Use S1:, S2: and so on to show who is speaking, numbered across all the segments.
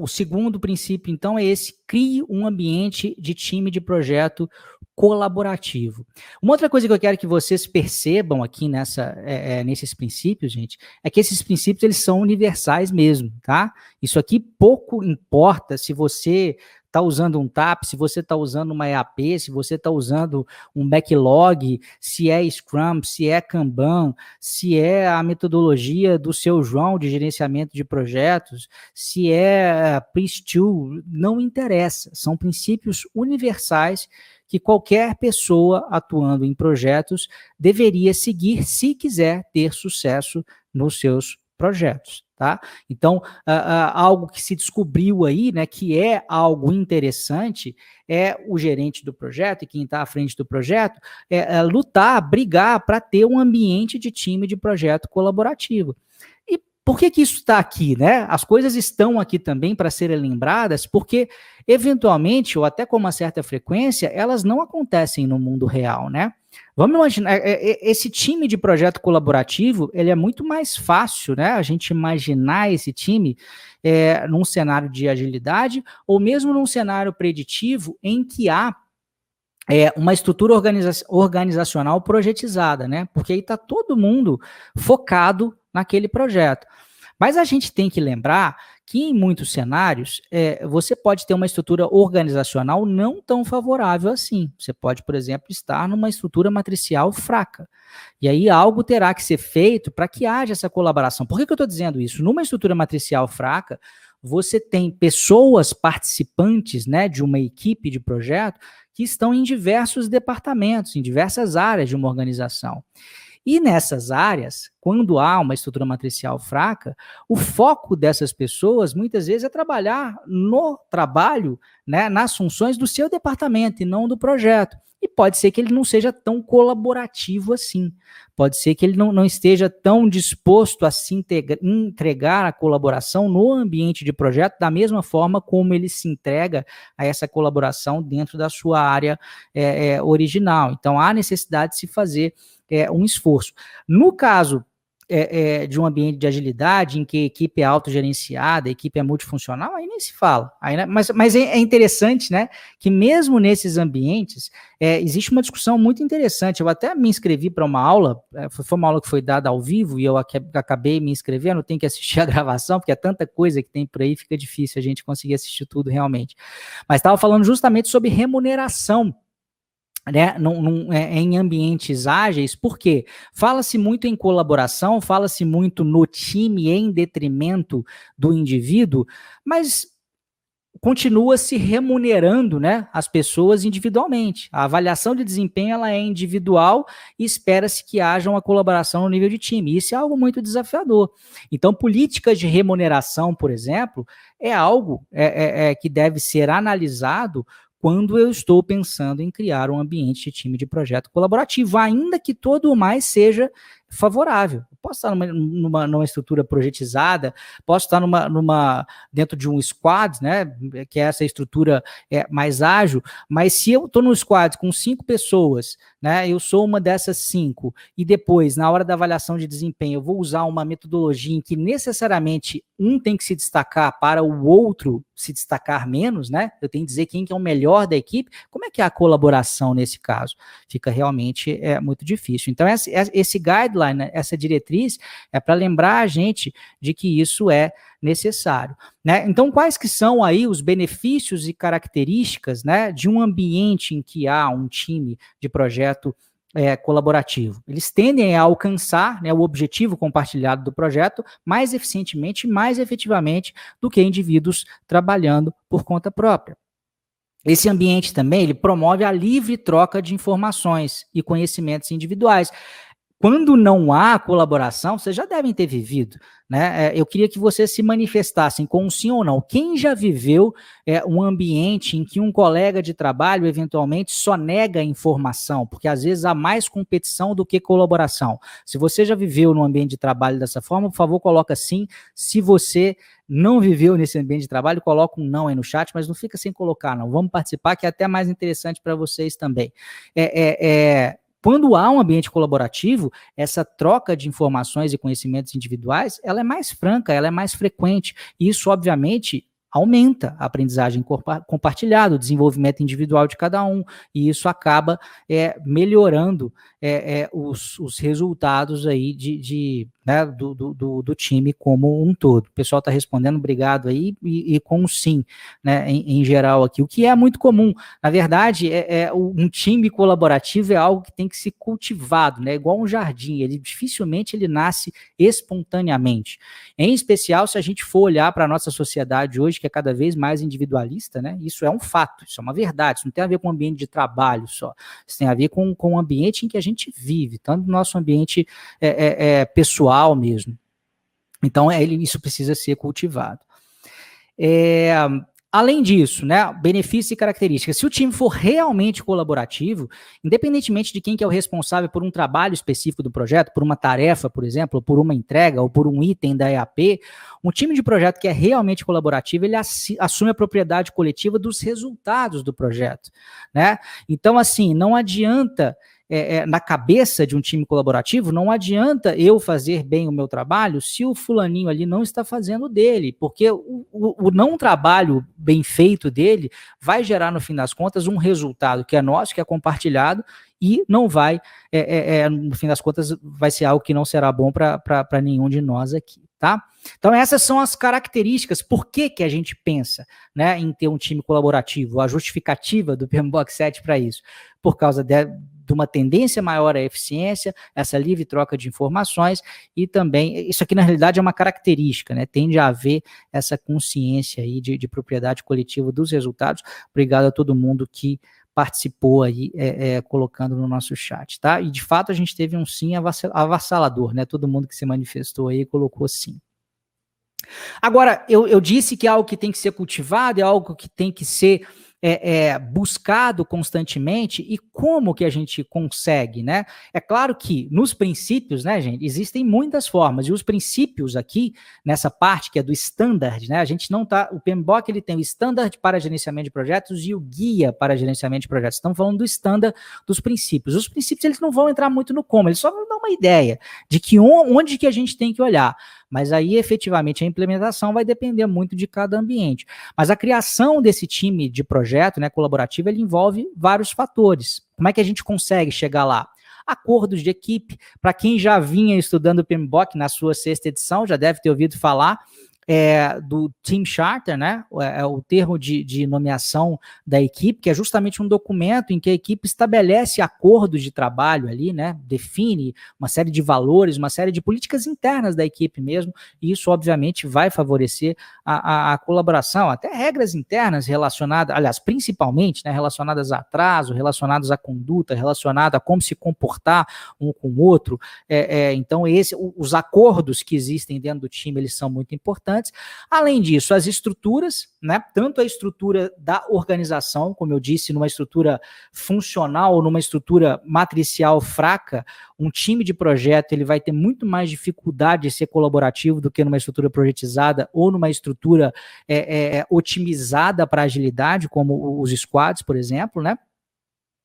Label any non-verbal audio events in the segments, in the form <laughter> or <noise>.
S1: o segundo princípio, então, é esse: crie um ambiente de time de projeto colaborativo. Uma outra coisa que eu quero que vocês percebam aqui nessa, é, é, nesses princípios, gente, é que esses princípios eles são universais mesmo, tá? Isso aqui pouco importa se você está usando um TAP, se você está usando uma EAP, se você está usando um backlog, se é Scrum, se é Kanban, se é a metodologia do seu João de gerenciamento de projetos, se é Prince2, não interessa. São princípios universais que qualquer pessoa atuando em projetos deveria seguir se quiser ter sucesso nos seus projetos. Tá? Então, algo que se descobriu aí, né, que é algo interessante, é o gerente do projeto e quem está à frente do projeto é, é lutar, brigar para ter um ambiente de time de projeto colaborativo. E por que, que isso está aqui? Né? As coisas estão aqui também para serem lembradas, porque eventualmente, ou até com uma certa frequência, elas não acontecem no mundo real, né? Vamos imaginar, é, é, esse time de projeto colaborativo, ele é muito mais fácil, né? A gente imaginar esse time é, num cenário de agilidade ou mesmo num cenário preditivo em que há é, uma estrutura organiza organizacional projetizada, né? Porque aí está todo mundo focado naquele projeto. Mas a gente tem que lembrar que em muitos cenários é, você pode ter uma estrutura organizacional não tão favorável assim. Você pode, por exemplo, estar numa estrutura matricial fraca. E aí algo terá que ser feito para que haja essa colaboração. Por que, que eu estou dizendo isso? Numa estrutura matricial fraca, você tem pessoas participantes né, de uma equipe de projeto que estão em diversos departamentos, em diversas áreas de uma organização. E nessas áreas, quando há uma estrutura matricial fraca, o foco dessas pessoas muitas vezes é trabalhar no trabalho, né, nas funções do seu departamento e não do projeto. E pode ser que ele não seja tão colaborativo assim. Pode ser que ele não, não esteja tão disposto a se integra, entregar a colaboração no ambiente de projeto da mesma forma como ele se entrega a essa colaboração dentro da sua área é, é, original. Então há necessidade de se fazer é, um esforço. No caso é, é, de um ambiente de agilidade, em que a equipe é autogerenciada, a equipe é multifuncional, aí nem se fala. Aí, né? Mas, mas é, é, interessante, né, que mesmo nesses ambientes, é, existe uma discussão muito interessante. Eu até me inscrevi para uma aula, é, foi uma aula que foi dada ao vivo, e eu acabei me inscrevendo, tenho que assistir a <laughs> gravação, porque é tanta coisa que tem por aí, fica difícil a gente conseguir assistir tudo realmente. Mas estava falando justamente sobre remuneração né, num, num, é, em ambientes ágeis, porque fala-se muito em colaboração, fala-se muito no time em detrimento do indivíduo, mas continua se remunerando né, as pessoas individualmente. A avaliação de desempenho ela é individual e espera-se que haja uma colaboração no nível de time. Isso é algo muito desafiador. Então, políticas de remuneração, por exemplo, é algo é, é, é que deve ser analisado quando eu estou pensando em criar um ambiente de time de projeto colaborativo, ainda que todo o mais seja favorável. Posso estar numa, numa, numa, estrutura projetizada, posso estar numa, numa, dentro de um squad, né, que é essa estrutura é, mais ágil, mas se eu estou no squad com cinco pessoas, né, eu sou uma dessas cinco, e depois, na hora da avaliação de desempenho, eu vou usar uma metodologia em que necessariamente um tem que se destacar para o outro se destacar menos, né, eu tenho que dizer quem que é o melhor da equipe, como é que é a colaboração nesse caso? Fica realmente é, muito difícil. Então, esse, esse guideline guideline, né, essa diretriz, é para lembrar a gente de que isso é necessário. Né? Então, quais que são aí os benefícios e características né, de um ambiente em que há um time de projeto é, colaborativo. Eles tendem a alcançar né, o objetivo compartilhado do projeto mais eficientemente e mais efetivamente do que indivíduos trabalhando por conta própria. Esse ambiente também ele promove a livre troca de informações e conhecimentos individuais quando não há colaboração, vocês já devem ter vivido, né? É, eu queria que vocês se manifestassem com um sim ou não. Quem já viveu é, um ambiente em que um colega de trabalho eventualmente só nega informação, porque às vezes há mais competição do que colaboração. Se você já viveu num ambiente de trabalho dessa forma, por favor, coloca sim. Se você não viveu nesse ambiente de trabalho, coloca um não aí no chat, mas não fica sem colocar, não. Vamos participar, que é até mais interessante para vocês também. É, é, é quando há um ambiente colaborativo, essa troca de informações e conhecimentos individuais, ela é mais franca, ela é mais frequente. Isso, obviamente, aumenta a aprendizagem compartilhada, o desenvolvimento individual de cada um, e isso acaba é, melhorando é, é, os, os, resultados aí de, de né, do, do, do, time como um todo. O pessoal está respondendo, obrigado aí, e, e com um sim, né, em, em, geral aqui, o que é muito comum. Na verdade, é, é, um time colaborativo é algo que tem que ser cultivado, né, igual um jardim, ele dificilmente ele nasce espontaneamente. Em especial, se a gente for olhar para a nossa sociedade hoje, que é cada vez mais individualista, né, isso é um fato, isso é uma verdade, isso não tem a ver com o ambiente de trabalho só, isso tem a ver com, com o ambiente em que a gente vive, tanto no nosso ambiente é, é, é pessoal mesmo. Então, é, isso precisa ser cultivado. É, Além disso, né, benefícios e características. Se o time for realmente colaborativo, independentemente de quem que é o responsável por um trabalho específico do projeto, por uma tarefa, por exemplo, por uma entrega, ou por um item da EAP, um time de projeto que é realmente colaborativo, ele assume a propriedade coletiva dos resultados do projeto, né? Então, assim, não adianta é, é, na cabeça de um time colaborativo, não adianta eu fazer bem o meu trabalho se o fulaninho ali não está fazendo dele, porque o, o, o, não trabalho bem feito dele vai gerar, no fim das contas, um resultado que é nosso, que é compartilhado, e não vai, é, é, é no fim das contas, vai ser algo que não será bom para nenhum de nós aqui, tá? Então essas são as características, por que, que a gente pensa né, em ter um time colaborativo, a justificativa do PMBOK 7 para isso, por causa de, de uma tendência maior à eficiência, essa livre troca de informações e também, isso aqui na realidade é uma característica, né? Tende a haver essa consciência aí de, de propriedade coletiva dos resultados. Obrigado a todo mundo que participou aí, é, é, colocando no nosso chat, tá? E de fato a gente teve um sim avassalador, né? Todo mundo que se manifestou aí colocou sim. Agora, eu, eu disse que é algo que tem que ser cultivado, é algo que tem que ser é, é, buscado constantemente e como que a gente consegue, né? É claro que nos princípios, né, gente, existem muitas formas e os princípios aqui nessa parte que é do standard, né? A gente não tá, o PMBOK ele tem o standard para gerenciamento de projetos e o guia para gerenciamento de projetos. Estamos falando do standard dos princípios. Os princípios eles não vão entrar muito no como, eles só vão dar uma ideia de que onde que a gente tem que olhar. Mas aí, efetivamente, a implementação vai depender muito de cada ambiente. Mas a criação desse time de projeto né, colaborativo, ele envolve vários fatores. Como é que a gente consegue chegar lá? Acordos de equipe. Para quem já vinha estudando o PMBOK na sua sexta edição, já deve ter ouvido falar é, do Team Charter, né? É, é o termo de, de, nomeação da equipe, que é justamente um documento em que a equipe estabelece acordos de trabalho ali, né? Define uma série de valores, uma série de políticas internas da equipe mesmo, e isso, obviamente, vai favorecer a, a, a colaboração, até regras internas relacionadas, aliás, principalmente, né? Relacionadas a atraso, relacionadas à conduta, relacionadas a como se comportar um com o outro. É, é então, esse, os acordos que existem dentro do time, eles são muito importantes importantes. Além disso, as estruturas, né? Tanto a estrutura da organização, como eu disse, numa estrutura funcional numa estrutura matricial fraca, um time de projeto ele vai ter muito mais dificuldade de ser colaborativo do que numa estrutura projetizada ou numa estrutura é, é, é otimizada para agilidade, como os squads, por exemplo, né?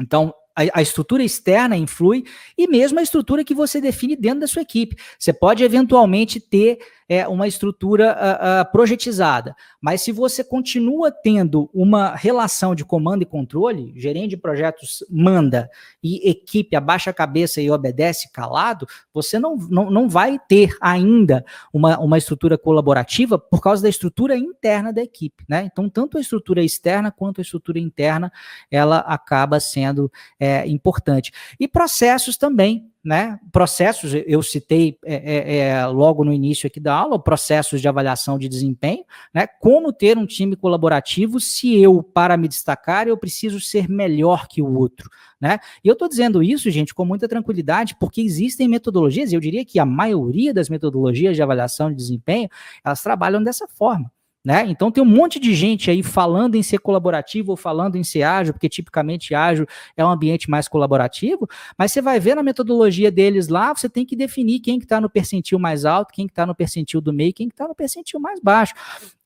S1: Então, a, a, estrutura externa influi e mesmo a estrutura que você define dentro da sua equipe. Você pode eventualmente ter é, uma estrutura uh, uh, projetizada. Mas se você continua tendo uma relação de comando e controle, gerente de projetos manda e equipe abaixa a cabeça e obedece calado, você não, não, não vai ter ainda uma, uma estrutura colaborativa por causa da estrutura interna da equipe. Né? Então, tanto a estrutura externa quanto a estrutura interna, ela acaba sendo é, importante. E processos também, né? Processos, eu citei é, é, é, logo no início aqui da aula, processos de avaliação de desempenho, né? Como ter um time colaborativo se eu, para me destacar, eu preciso ser melhor que o outro, né? E eu estou dizendo isso, gente, com muita tranquilidade, porque existem metodologias, eu diria que a maioria das metodologias de avaliação de desempenho, elas trabalham dessa forma. Né? Então tem um monte de gente aí falando em ser colaborativo ou falando em ser ágil, porque tipicamente ágil é um ambiente mais colaborativo, mas você vai ver na metodologia deles lá, você tem que definir quem que está no percentil mais alto, quem que está no percentil do meio, quem que está no percentil mais baixo.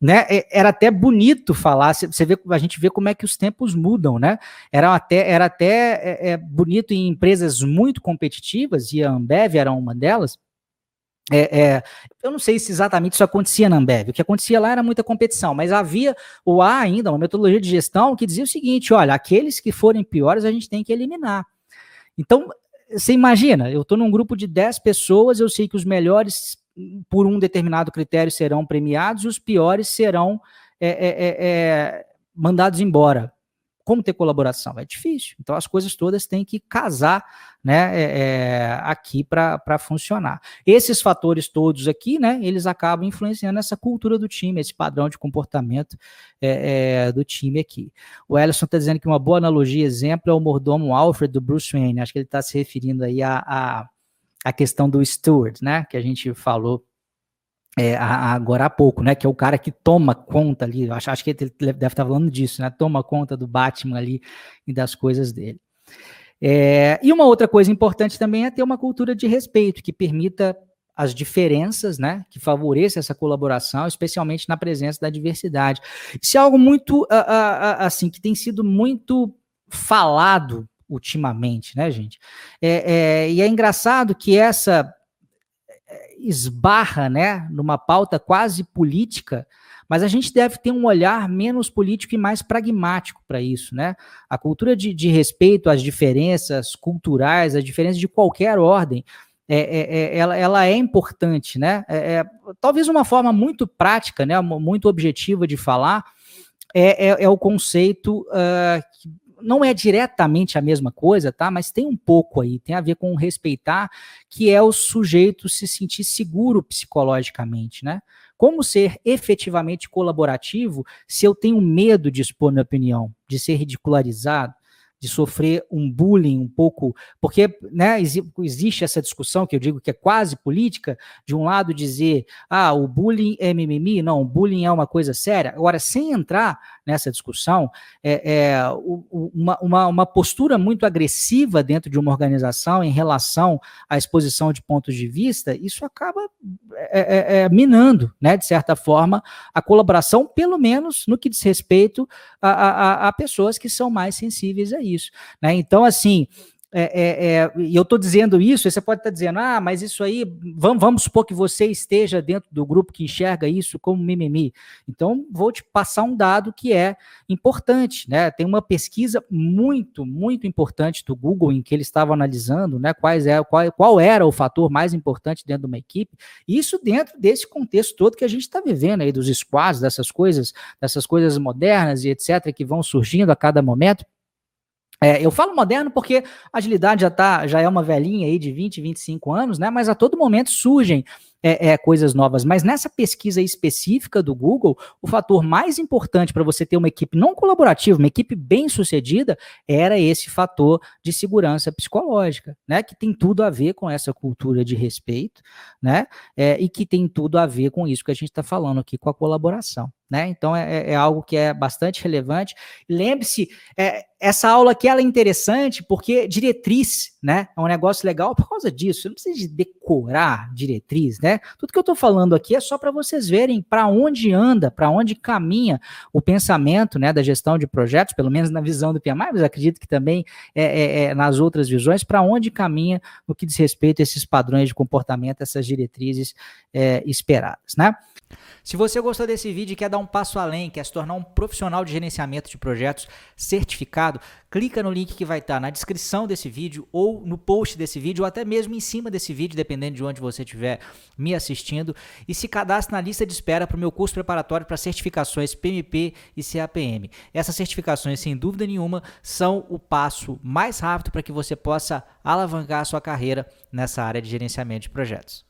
S1: Né? É, era até bonito falar, você vê, a gente vê como é que os tempos mudam, né? Era até, era até é, é bonito em empresas muito competitivas, e a Ambev era uma delas, é, é, eu não sei se exatamente isso acontecia na Ambev. O que acontecia lá era muita competição, mas havia ou há ainda uma metodologia de gestão que dizia o seguinte: olha, aqueles que forem piores a gente tem que eliminar. Então, você imagina, eu estou num grupo de 10 pessoas, eu sei que os melhores, por um determinado critério, serão premiados, e os piores serão é, é, é, é mandados embora. Como ter colaboração? É difícil. Então as coisas todas têm que casar né, é, é aqui para funcionar. Esses fatores todos aqui, né, eles acabam influenciando essa cultura do time, esse padrão de comportamento é, é, do time aqui. O Ellison está dizendo que uma boa analogia, exemplo, é o mordomo Alfred do Bruce Wayne. Acho que ele está se referindo aí à a, a, questão do steward, né, que a gente falou é, agora há pouco, né? Que é o cara que toma conta ali. Acho, acho que ele deve estar falando disso, né? Toma conta do Batman ali e das coisas dele. É, e uma outra coisa importante também é ter uma cultura de respeito que permita as diferenças, né? Que favoreça essa colaboração, especialmente na presença da diversidade. Isso é algo muito assim que tem sido muito falado ultimamente, né, gente? É, é, e é engraçado que essa esbarra né, numa pauta quase política, mas a gente deve ter um olhar menos político e mais pragmático para isso, né? A cultura de, de, respeito às diferenças culturais, às diferenças de qualquer ordem, é, é, é ela, ela, é importante, né? É, é, talvez uma forma muito prática, né, muito objetiva de falar, é, é, é o conceito uh, não é diretamente a mesma coisa, tá? Mas tem um pouco aí, tem a ver com respeitar, que é o sujeito se sentir seguro psicologicamente, né? Como ser efetivamente colaborativo se eu tenho medo de expor minha opinião, de ser ridicularizado, de sofrer um bullying um pouco, porque né, existe essa discussão que eu digo que é quase política, de um lado dizer, ah, o bullying é mimimi, não, o bullying é uma coisa séria. Agora, sem entrar nessa discussão, é, é uma, uma, uma, postura muito agressiva dentro de uma organização em relação à exposição de pontos de vista, isso acaba é, é, é minando, né, de certa forma, a colaboração, pelo menos no que diz respeito a, a, a pessoas que são mais sensíveis a isso. Né? Então, assim, é, é, é, eu estou dizendo isso, você pode estar tá dizendo, ah, mas isso aí, vamos, vamos supor que você esteja dentro do grupo que enxerga isso como mimimi. Então, vou te passar um dado que é importante, né? Tem uma pesquisa muito, muito importante do Google em que eles estavam analisando, né, quais é, qual, qual era o fator mais importante dentro de uma equipe, isso dentro desse contexto todo que a gente está vivendo aí, dos squads, dessas coisas, dessas coisas modernas e etc., que vão surgindo a cada momento. É, eu falo moderno porque agilidade já, tá, já é uma velhinha aí de 20, 25 anos, né? Mas a todo momento surgem é, é, coisas novas. Mas nessa pesquisa específica do Google, o fator mais importante para você ter uma equipe não colaborativa, uma equipe bem sucedida, era esse fator de segurança psicológica, né? Que tem tudo a ver com essa cultura de respeito, né? É, e que tem tudo a ver com isso que a gente está falando aqui, com a colaboração. Né? Então é, é, é algo que é bastante relevante. Lembre-se, é, essa aula aqui ela é interessante porque diretriz, né? É um negócio legal por causa disso. Você não precisa de decorar diretriz, né? Tudo que eu estou falando aqui é só para vocês verem para onde anda, para onde caminha o pensamento, né, da gestão de projetos, pelo menos na visão do PMI, mas acredito que também é, é, é nas outras visões, para onde caminha no que diz respeito a esses padrões de comportamento, essas diretrizes é, esperadas, né? Se você gostou desse vídeo e quer dar um passo além, quer se tornar um profissional de gerenciamento de projetos certificado, clica no link que vai estar na descrição desse vídeo ou no post desse vídeo ou até mesmo em cima desse vídeo, dependendo de onde você estiver me assistindo, e se cadastre na lista de espera para o meu curso preparatório para certificações PMP e CAPM. Essas certificações, sem dúvida nenhuma, são o passo mais rápido para que você possa alavancar a sua carreira nessa área de gerenciamento de projetos.